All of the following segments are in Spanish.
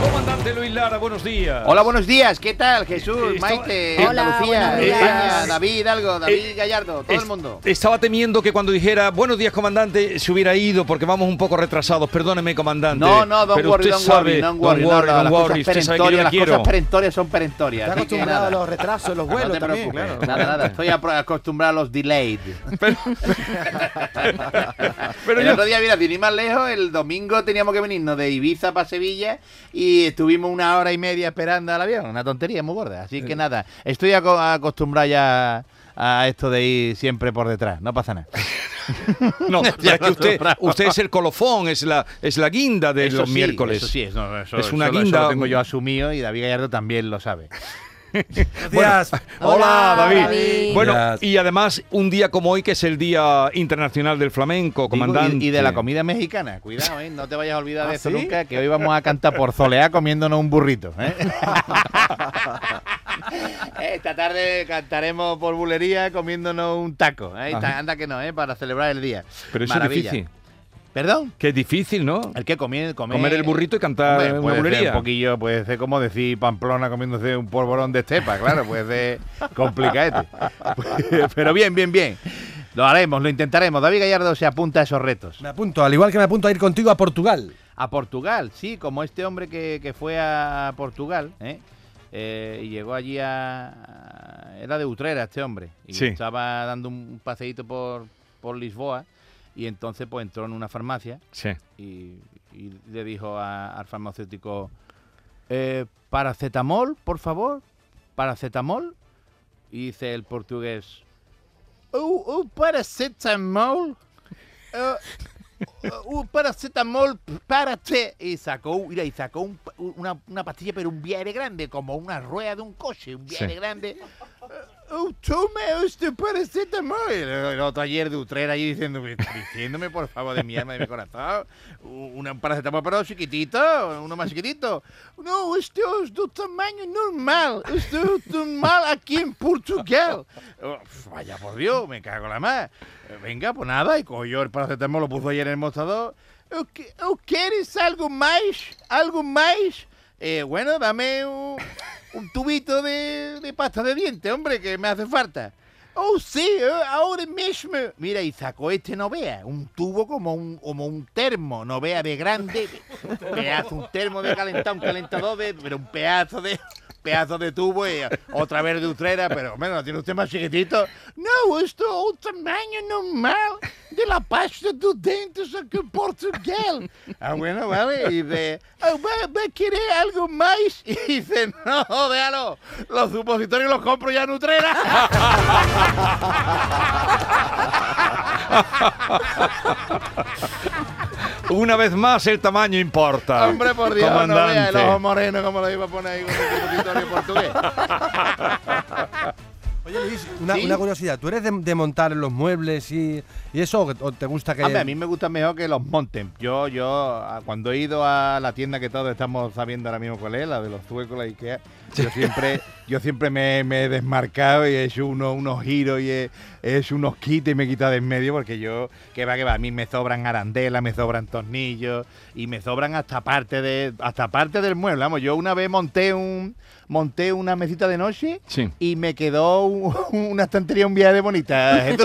Comandante Luis Lara, buenos días. Hola, buenos días. ¿Qué tal? Jesús, Estaba- Maite, Hola, Andalucía. España, David, algo, David Eh, Gallardo, todo Es- el mundo. Estaba temiendo que cuando dijera buenos días, comandante, se hubiera ido porque vamos un poco retrasados. Perdóneme, comandante. No, no, don't pero worry, usted don't sabe, worry, don't worry, don't no, worry, no, las cosas perentorias, le las quiero. cosas perentorias son perentorias. Está acostumbrado a los retrasos los No vuelos te también, preocupes, claro. nada, nada, estoy acostumbrado a los delayed. Pero el yo- otro día, mira, ir más lejos, el domingo teníamos que venirnos de Ibiza para Sevilla y estuvimos una hora y media esperando al avión. Una tontería muy gorda. Así que nada, estoy aco- acostumbrado ya a esto de ir siempre por detrás. No pasa nada. No, Ya es que usted, es el colofón, es la, es la guinda de Eso los sí, miércoles. Eso sí, es, no, eso- Es una guinda- lo tengo yo asumido y David Gallardo también lo sabe. Buenos días. Hola, Hola, David. David. Bueno, Gracias. y además un día como hoy, que es el Día Internacional del Flamenco, Digo, comandante. y, y de la comida mexicana. Cuidado, ¿eh? No te vayas a olvidar de ¿Ah, esto sí? nunca, que hoy vamos a cantar por Zoleá comiéndonos un burrito. ¿eh? Esta tarde cantaremos por bulería comiéndonos un taco. ¿eh? Anda que no, ¿eh? Para celebrar el día. Pero eso Maravilla. es difícil. ¿Perdón? Que es difícil, ¿no? El que comer, comer, Comer el burrito y cantar Hombre, una puede ser bulería. un poquillo, puede ser como decir Pamplona comiéndose un polvorón de estepa, claro, puede ser complicado. Pero bien, bien, bien. Lo haremos, lo intentaremos. David Gallardo se apunta a esos retos. Me apunto, al igual que me apunto a ir contigo a Portugal. A Portugal, sí, como este hombre que, que fue a Portugal, ¿eh? Eh, y llegó allí a, a- Era de Utrera este hombre. Y Sí. estaba dando un paseíto por, por Lisboa. Y entonces pues entró en una farmacia Sí. y, y le dijo a- al farmacéutico, eh, paracetamol, por favor, paracetamol. Y dice el portugués, oh, oh, paracetamol. Eh, uh, paracetamol, párate. Y sacó, mira, y sacó un una, una pastilla, pero un viaje grande, como una rueda de un coche, un viaje Sí. grande. Oh, tome este paracetamol. El, otro ayer de Utrera allí diciéndome, diciéndome, por favor, de mi alma, de mi corazón, un paracetamol, pero chiquitito, uno más chiquitito. No, este es de tamaño normal. Este es normal aquí en Portugal. Oh, vaya por Dios, me cago la más. Venga, pues nada, y cogió el paracetamol, lo puso ayer en el mostrador. ¿O que- o ¿Quieres algo más? ¿Algo más? Eh, bueno, dame un, un tubito de, de pasta de dientes, hombre, que me hace falta. Oh, sí, eh, ahora mismo. Mira, y sacó este Novea, un tubo como un, como un termo, Novea de grande, pedazo, un termo de calentar, un calentador, de, pero un pedazo de pedazo de tubo y otra vez de utrera, pero bueno, ¿lo tiene usted más chiquitito? No, esto es un tamaño normal de la pasta de dientes aquí en Portugal. Ah, bueno, vale, y dice, "Ah, ¿va, va a querer algo más? Y dice, no, déjalo, los supositorios los compro ya en Utrera. Una vez más, el tamaño importa. Hombre, por Dios, no vea el ojo moreno como lo iba a poner ahí con el portugués. Una, ¿Sí? una curiosidad. ¿Tú eres de, de montar los muebles y, y eso o o te gusta que... Hombre, a mí me gusta mejor que los monten. Yo, yo, cuando he ido a la tienda que todos estamos sabiendo ahora mismo cuál es, la de los zuecos, la Ikea, yo siempre, yo siempre me, me he desmarcado y he hecho unos, unos giros y he, he hecho unos quites y me he quitado de en medio porque yo, que va, que va, a mí me sobran arandelas, me sobran tornillos y me sobran hasta parte de, hasta parte del mueble. Vamos, yo una vez monté un, monté una mesita de noche Sí. y me quedó un- una estantería un viaje de bonita.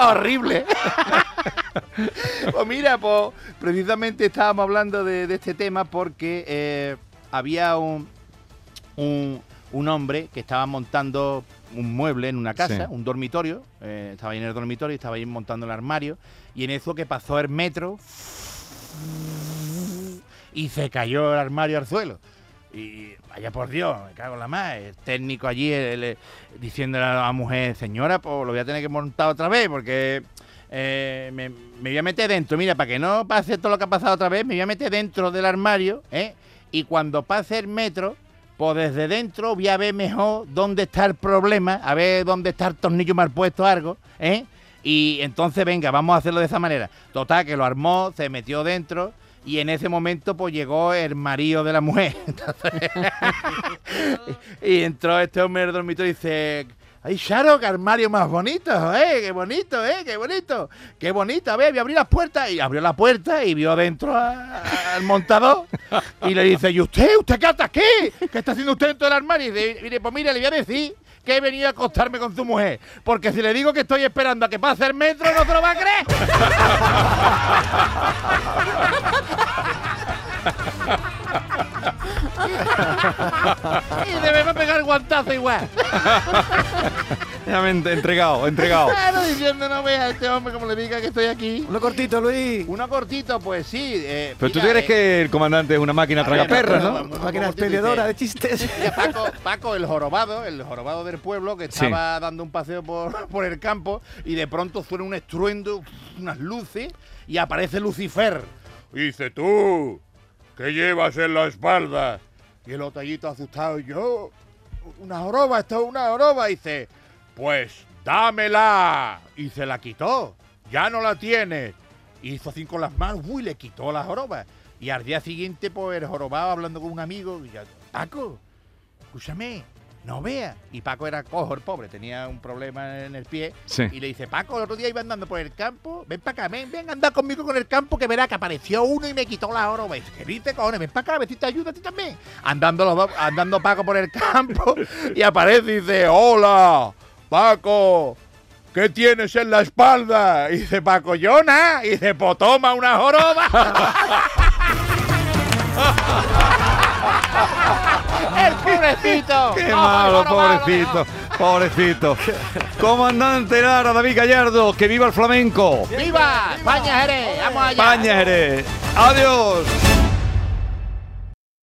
Horrible. pues mira, pues precisamente estábamos hablando de, de este tema porque eh, había un, un, un hombre que estaba montando un mueble en una casa, Sí. un dormitorio, eh, estaba ahí en el dormitorio, estaba ahí montando el armario, y en eso que pasó el metro y se cayó el armario al suelo. Y vaya por Dios, me cago en la más. El técnico allí el- diciéndole a la mujer, señora, pues lo voy a tener que montar otra vez porque eh, me, me voy a meter dentro. Mira, para que no pase todo lo que ha pasado otra vez, me voy a meter dentro del armario, ¿eh? Y cuando pase el metro, pues desde dentro voy a ver mejor dónde está el problema, a ver dónde está el tornillo mal puesto algo, ¿eh? Y entonces, venga, vamos a hacerlo de esa manera. Total, que lo armó, se metió dentro y en ese momento pues llegó el marido de la mujer. Y entró este hombre el dormitorio y dice, Ay, Charo, qué armario más bonito, ¿eh? Qué bonito, ¿eh? Qué bonito. Qué bonito. A ver, voy a abrir las puertas. Y abrió la puerta y vio adentro al montador. Y le dice, ¿y usted? ¿Usted qué hace aquí? ¿Qué está haciendo usted dentro del armario? Y dice, mire, pues mire, le voy a decir que he venido a acostarme con su mujer. Porque si le digo que estoy esperando a que pase el metro, no se lo va a creer. y debemos pegar el guantazo igual. Ya me he entregado, entregado. Claro, diciendo, no vea a este hombre como le diga que estoy aquí. Uno cortito, Luis. Uno cortito, pues sí. eh, Pero tú crees eh, que el comandante es una máquina a ver, tragaperras, no, no, Máquina expendedora de chistes. Mira, Paco, Paco, el jorobado, el jorobado del pueblo, que Sí. estaba dando un paseo por, por el campo y de pronto suena un estruendo, unas luces y aparece Lucifer. Y dice, tú, ¿qué llevas en la espalda? Y el otallito asustado, yo, una joroba, esto es una joroba. Y dice, pues dámela. Y se la quitó, ya no la tiene. Hizo así con las manos, uy, le quitó la joroba. Y al día siguiente, pues el jorobado hablando con un amigo, y ya, Paco, escúchame, no vea. Y Paco era cojo, el pobre, tenía un problema en el pie. Sí. Y le dice, Paco, el otro día iba andando por el campo, ven para acá, ven, ven, anda conmigo con el campo, que verá que apareció uno y me quitó la oro. Y dice, ¿qué dices, cojones? Ven para acá, a ver si te ayuda a ti también. Andando los dos, andando Paco por el campo, y aparece y dice, hola, Paco. ¿Qué tienes en la espalda? Y dice Paco. Y dice, pues toma una joroba. el pobrecito. Qué malo, pobrecito, pobrecito. Comandante Lara, David Gallardo, que viva el flamenco. ¡Viva! España Jerez, vamos allá. España, Jerez. Adiós.